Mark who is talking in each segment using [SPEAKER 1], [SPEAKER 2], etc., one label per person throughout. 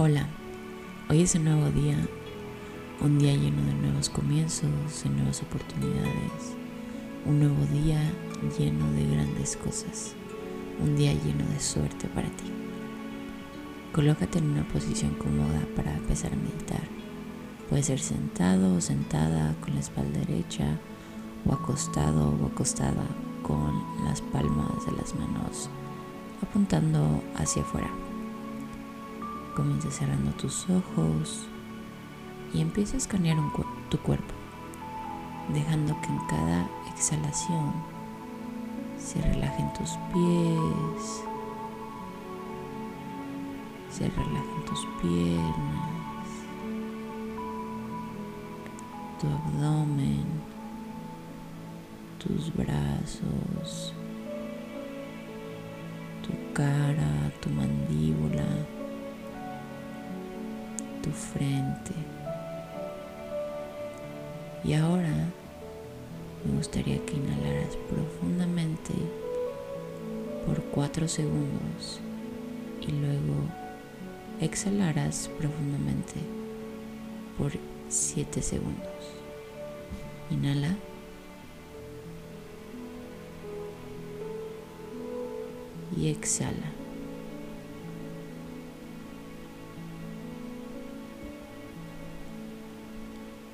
[SPEAKER 1] Hola, hoy es un nuevo día, un día lleno de nuevos comienzos, de nuevas oportunidades, un nuevo día lleno de grandes cosas, un día lleno de suerte para ti. Colócate en una posición cómoda para empezar a meditar. Puede ser sentado o sentada con la espalda derecha o acostado o acostada con las palmas de las manos apuntando hacia afuera. Comienza cerrando tus ojos y empieza a escanear tu cuerpo, dejando que en cada exhalación se relajen tus pies, se relajen tus piernas, tu abdomen, tus brazos, tu cara, tu mandíbula frente. Y ahora me gustaría que inhalaras profundamente por 4 segundos y luego exhalaras profundamente por 7 segundos. Inhala. Y exhala.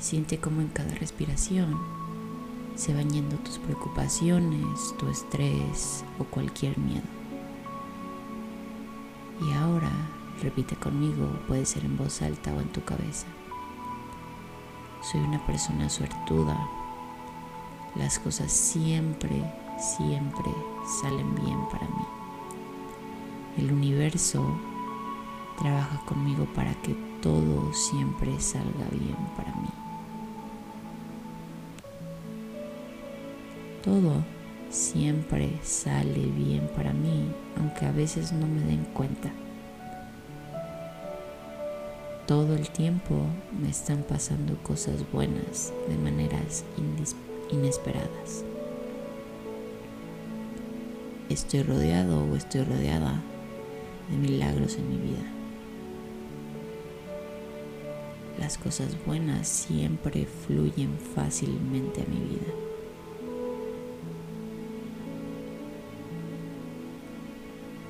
[SPEAKER 1] Siente como en cada respiración se van yendo tus preocupaciones, tu estrés o cualquier miedo. Y ahora repite conmigo, puede ser en voz alta o en tu cabeza. Soy una persona suertuda. Las cosas siempre, siempre salen bien para mí. El universo trabaja conmigo para que todo siempre salga bien para mí. Todo siempre sale bien para mí, aunque a veces no me den cuenta. Todo el tiempo me están pasando cosas buenas de maneras inesperadas. Estoy rodeado o estoy rodeada de milagros en mi vida. Las cosas buenas siempre fluyen fácilmente a mi vida.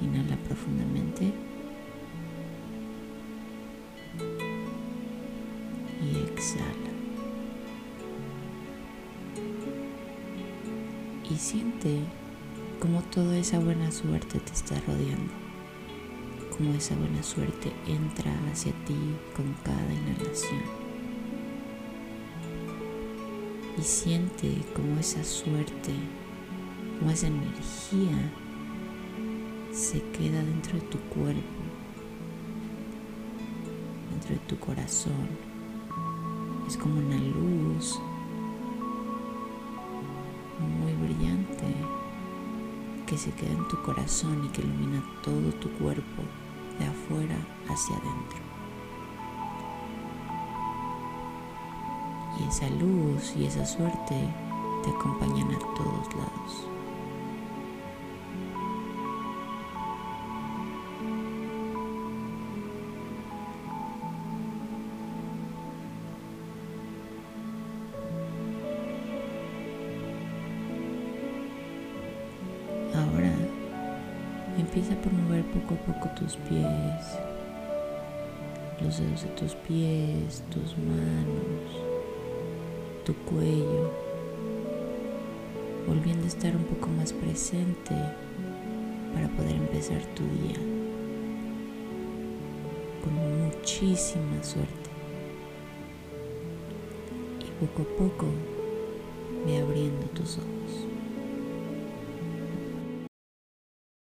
[SPEAKER 1] Inhala profundamente. Y exhala. Y siente como toda esa buena suerte te está rodeando. Como esa buena suerte entra hacia ti con cada inhalación. Y siente como esa suerte, como esa energía se queda dentro de tu cuerpo, dentro de tu corazón. Es como una luz muy brillante que se queda en tu corazón y que ilumina todo tu cuerpo de afuera hacia adentro. Y esa luz y esa suerte te acompañan a todos lados. Empieza por mover poco a poco tus pies, los dedos de tus pies, tus manos, tu cuello, volviendo a estar un poco más presente para poder empezar tu día con muchísima suerte. Y poco a poco ve abriendo tus ojos.